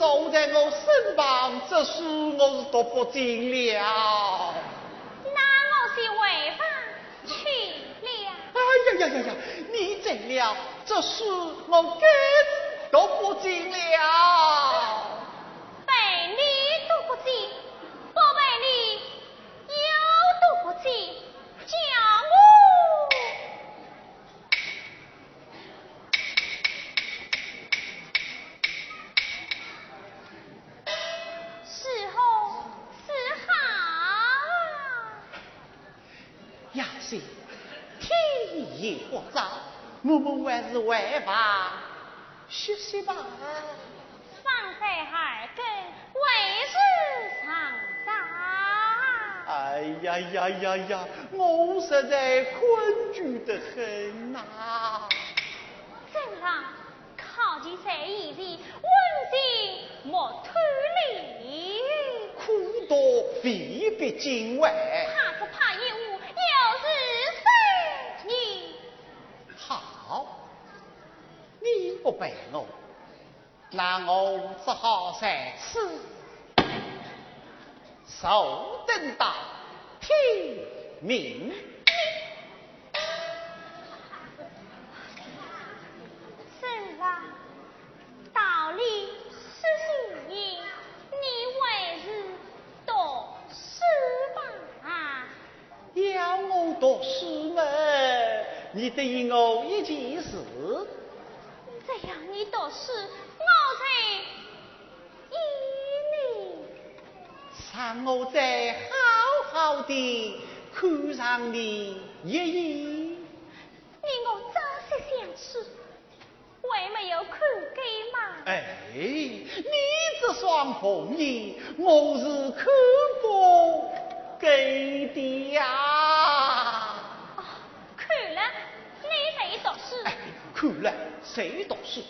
送在我身旁，这书我是读不进了。那我是违法去了。哎呀呀呀呀！你走了，这书我更读不进了。天也不早，我们还是回房休息吧。放在耳根，为时常早。哎呀呀呀呀！我实在困倦得很呐、正郎靠近在一地，温馨莫推离。苦多未必尽完。怕是怕一误，又是谁你？好，你不陪我，那我只好在此守等到天明。正郎，道理是如意，你为是读书吧？要我读书嘛，你得依我一件事。这样你读书，我才依你。让我再好好的看上你一眼。你我朝夕相处，为没有看给吗？哎，你这双红眼，我是看过给的呀。哦，看了，你得读书。哎，看了谁懂事？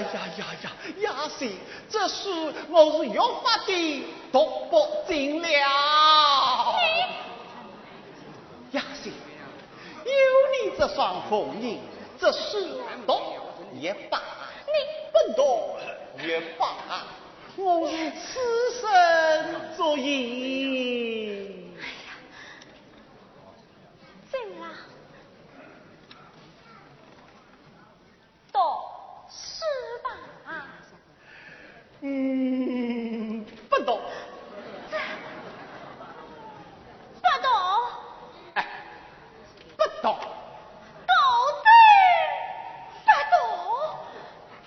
呀呀呀呀！亚信，这书我是越发的读不进了。亚信，有你这双凤眼，这书读也罢，你不读也罢，我是此生作业。嗯，不懂。不懂。哎，不懂。公真不懂。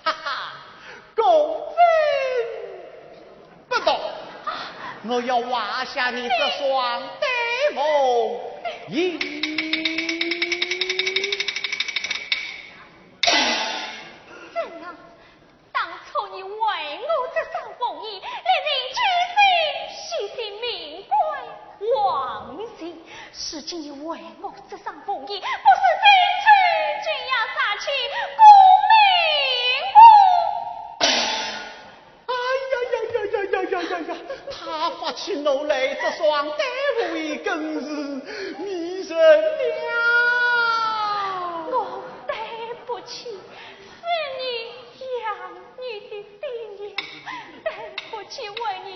哈哈，公真不懂。我要挖下你这双呆如今你为我折上凤衣，不是珍珠，就要杀去功名宫。哎呀呀呀呀呀呀呀！他发起怒来，这双单不为更是，迷人了。我对不起，是你养你的爹娘，对不起为你。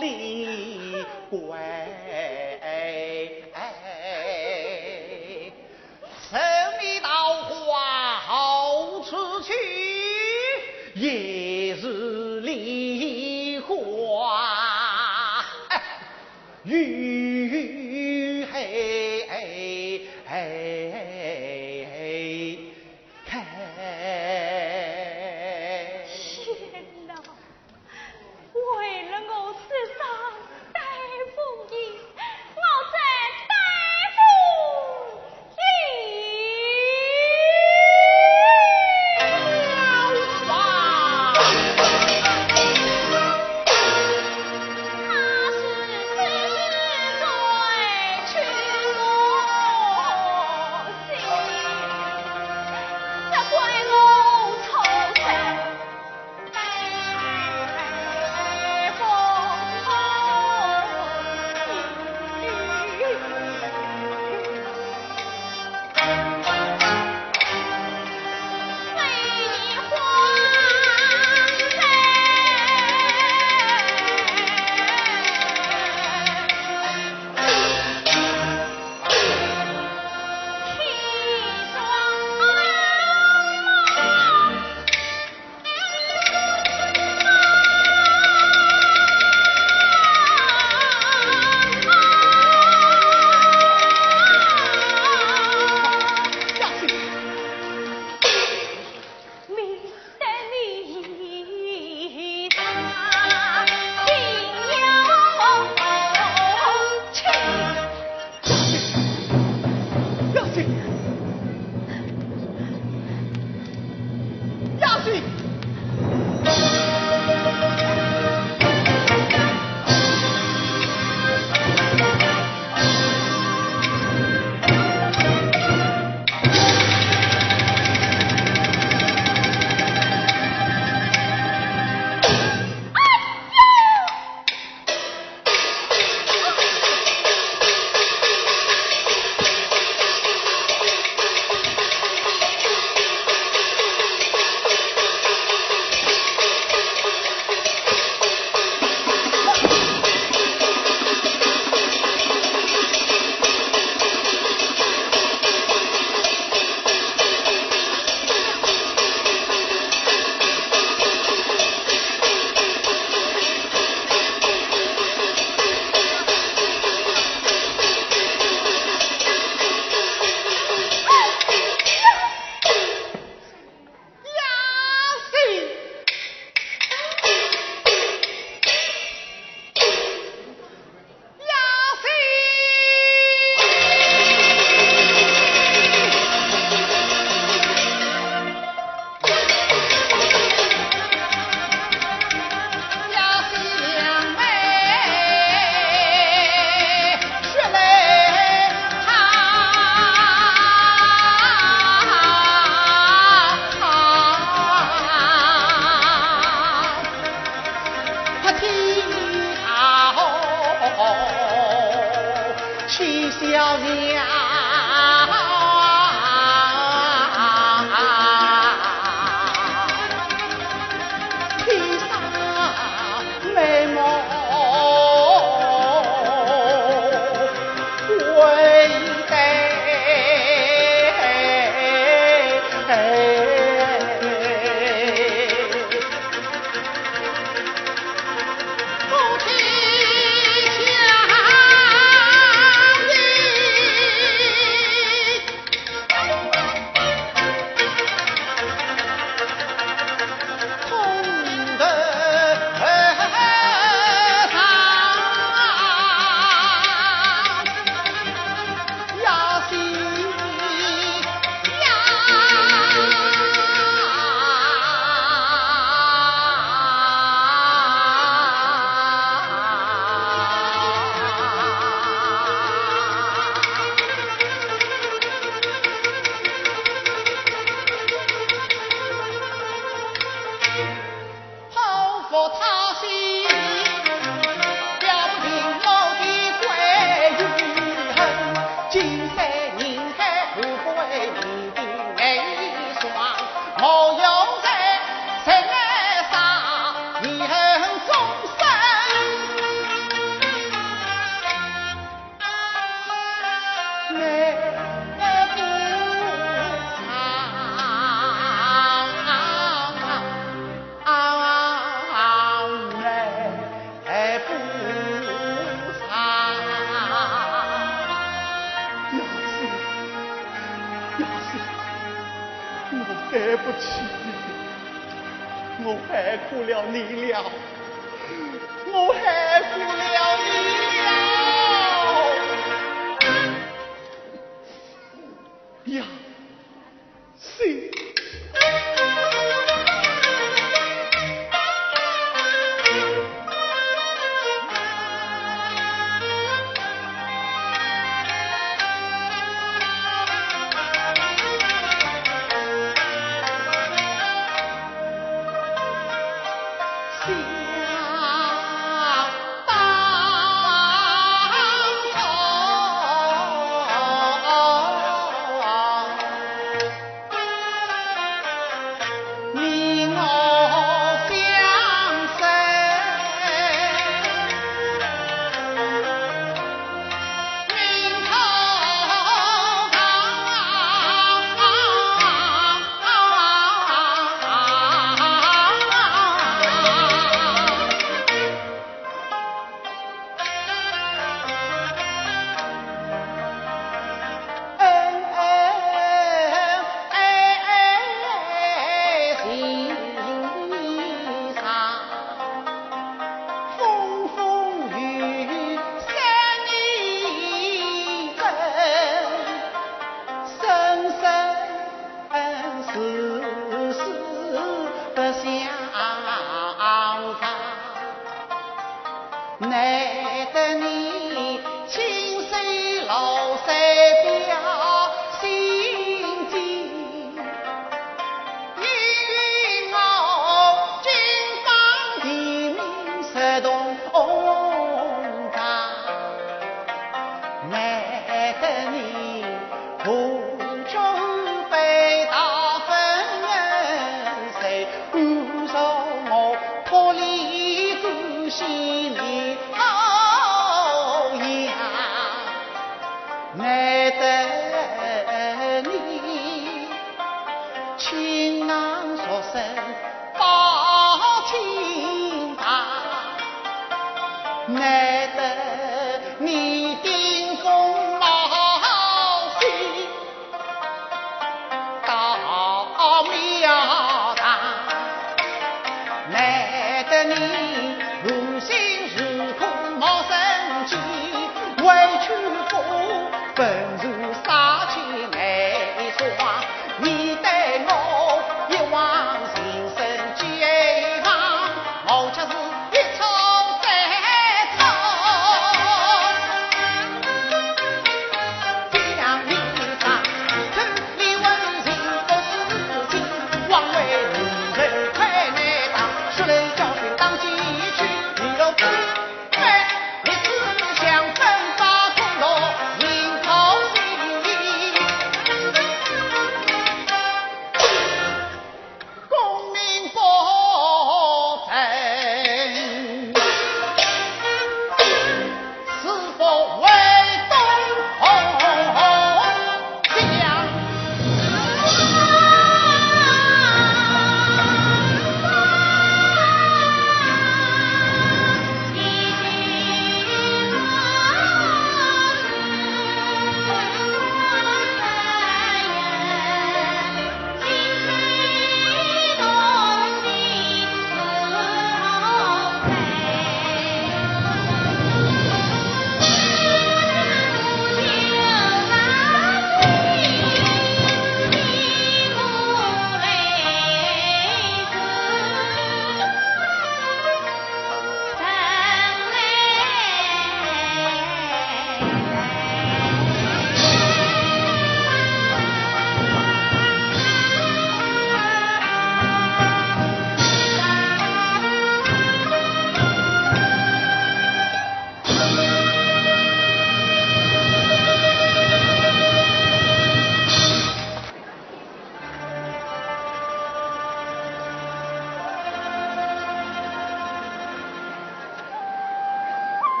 Ali 了你了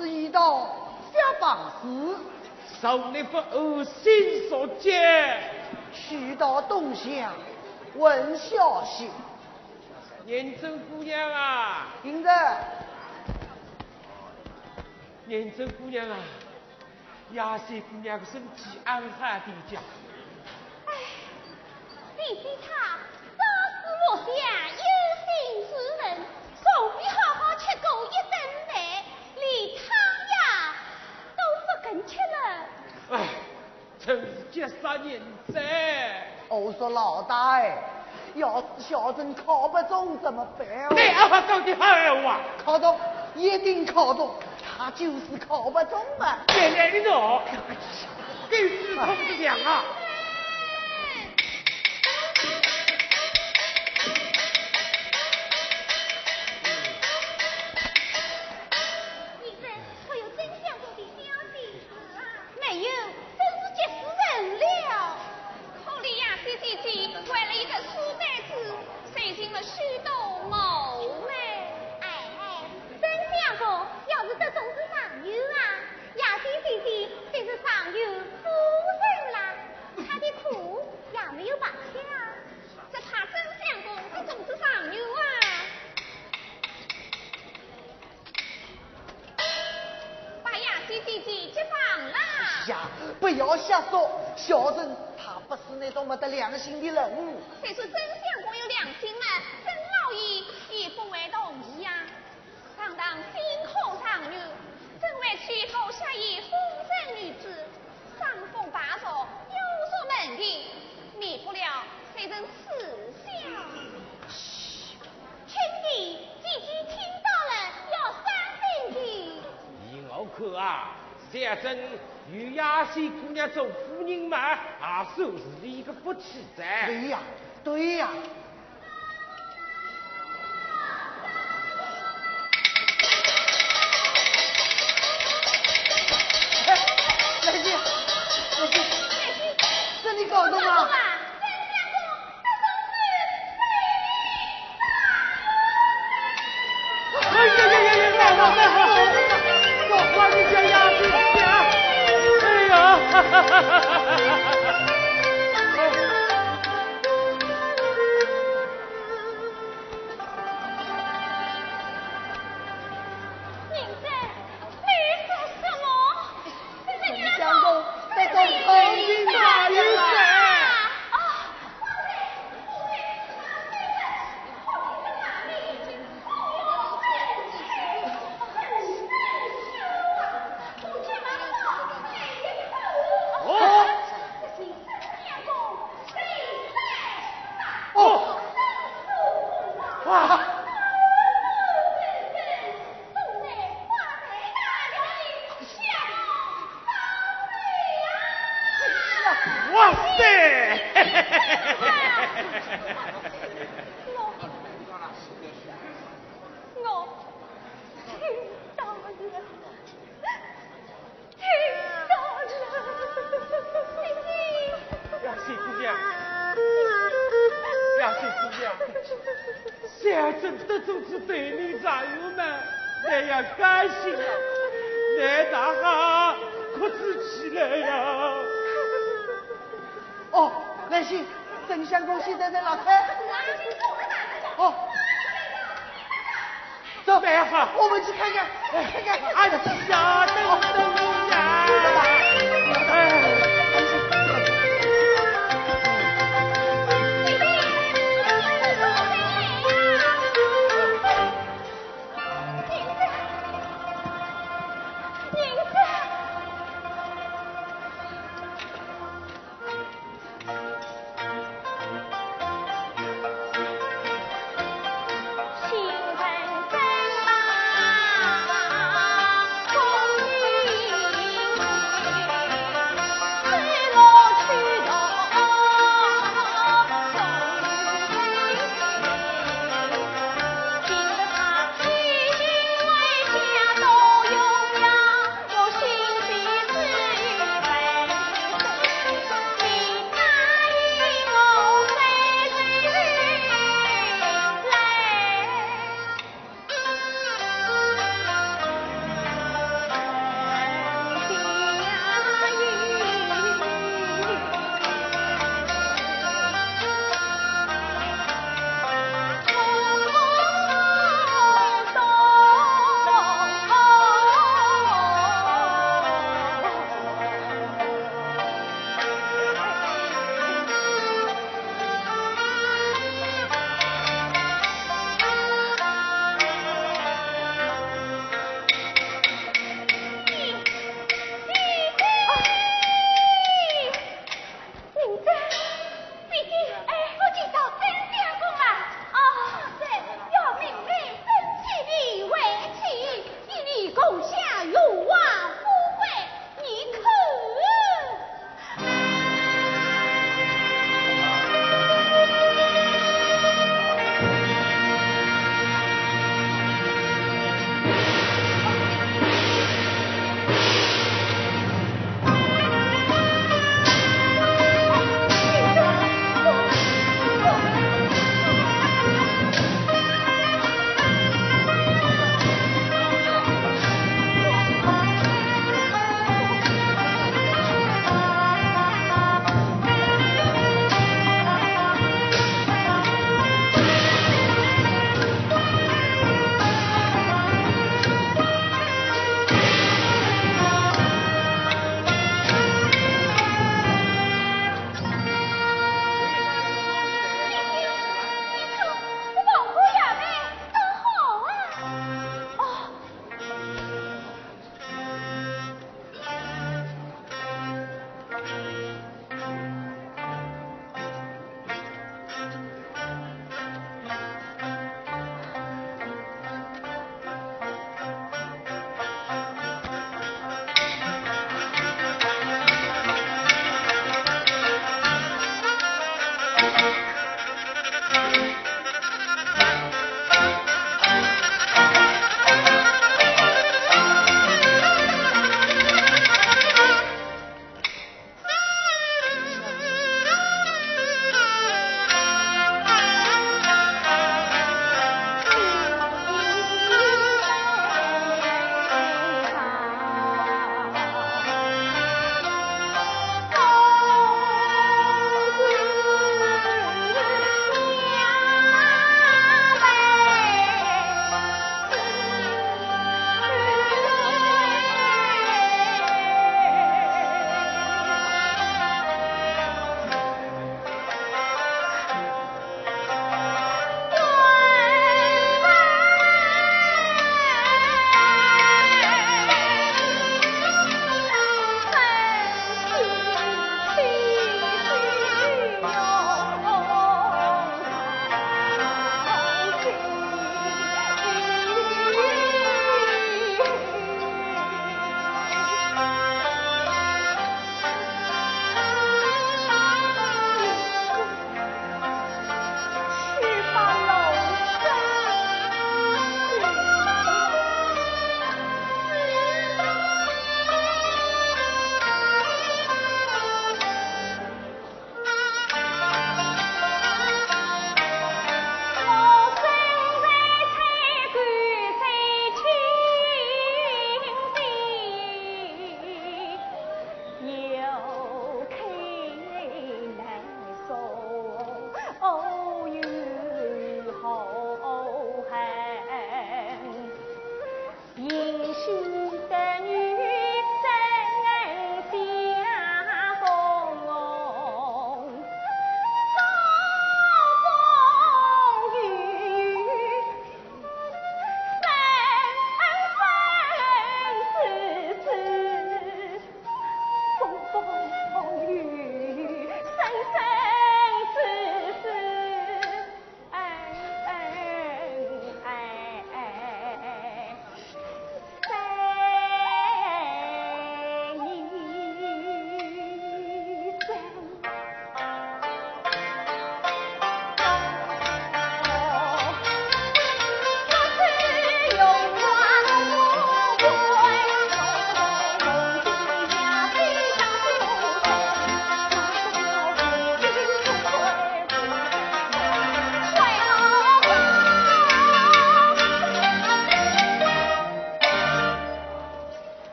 是一道小本时，受力不二心所结，去到东乡问消息。燕州姑娘啊，听着，燕州姑娘啊，亚细姑娘身体安好的家，哎，弟弟他。说老大哎，要是小镇考不中怎么办、啊？对，阿爸说的好闲话，考中一定考中，他就是考不中嘛。奶奶的肉，给师傅讲啊。对呀？对呀。对你战友们那样关心，难大哈，哭死起来呀！哦，那心，真相恭现在在哪块？哦，走，难大哈，我们去看看，看看，哎呀，吓，等等。